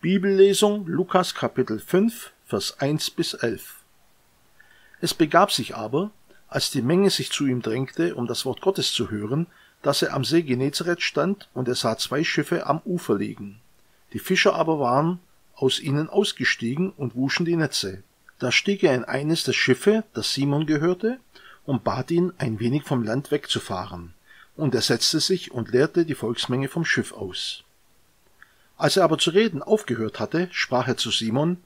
Bibellesung Lukas Kapitel 5, Vers 1 bis 11. Es begab sich aber, als die Menge sich zu ihm drängte, um das Wort Gottes zu hören, dass er am See Genezareth stand und er sah zwei Schiffe am Ufer liegen. Die Fischer aber waren aus ihnen ausgestiegen und wuschen die Netze. Da stieg er in eines der Schiffe, das Simon gehörte, und bat ihn, ein wenig vom Land wegzufahren. Und er setzte sich und leerte die Volksmenge vom Schiff aus. Als er aber zu reden aufgehört hatte, sprach er zu Simon,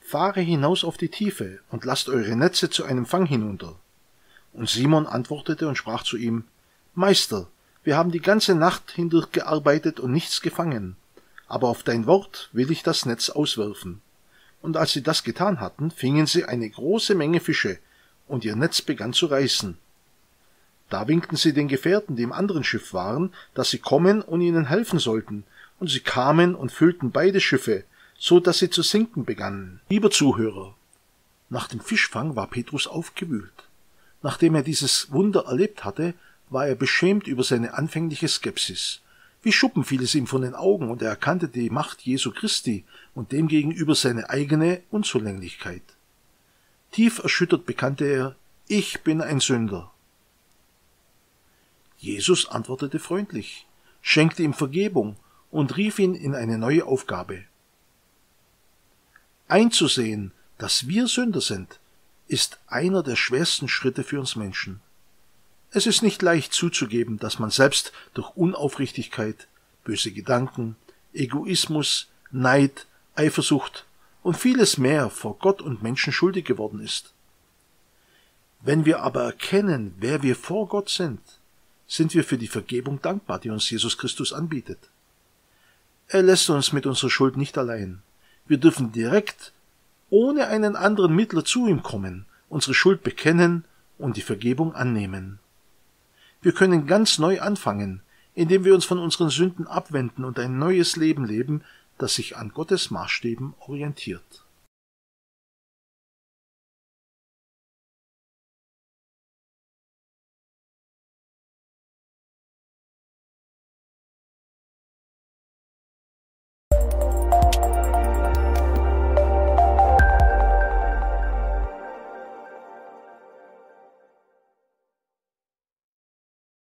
Fahre hinaus auf die Tiefe und lasst eure Netze zu einem Fang hinunter. Und Simon antwortete und sprach zu ihm, Meister, wir haben die ganze Nacht hindurch gearbeitet und nichts gefangen, aber auf dein Wort will ich das Netz auswerfen. Und als sie das getan hatten, fingen sie eine große Menge Fische, und ihr Netz begann zu reißen. Da winkten sie den Gefährten, die im anderen Schiff waren, dass sie kommen und ihnen helfen sollten, und sie kamen und füllten beide Schiffe, so dass sie zu sinken begannen. Lieber Zuhörer, nach dem Fischfang war Petrus aufgewühlt. Nachdem er dieses Wunder erlebt hatte, war er beschämt über seine anfängliche Skepsis. Wie Schuppen fiel es ihm von den Augen und er erkannte die Macht Jesu Christi und demgegenüber seine eigene Unzulänglichkeit. Tief erschüttert bekannte er, ich bin ein Sünder. Jesus antwortete freundlich, schenkte ihm Vergebung und rief ihn in eine neue Aufgabe. Einzusehen, dass wir Sünder sind, ist einer der schwersten Schritte für uns Menschen. Es ist nicht leicht zuzugeben, dass man selbst durch Unaufrichtigkeit, böse Gedanken, Egoismus, Neid, Eifersucht und vieles mehr vor Gott und Menschen schuldig geworden ist. Wenn wir aber erkennen, wer wir vor Gott sind, sind wir für die Vergebung dankbar, die uns Jesus Christus anbietet. Er lässt uns mit unserer Schuld nicht allein. Wir dürfen direkt, ohne einen anderen Mittler zu ihm kommen, unsere Schuld bekennen und die Vergebung annehmen. Wir können ganz neu anfangen, indem wir uns von unseren Sünden abwenden und ein neues Leben leben, das sich an Gottes Maßstäben orientiert.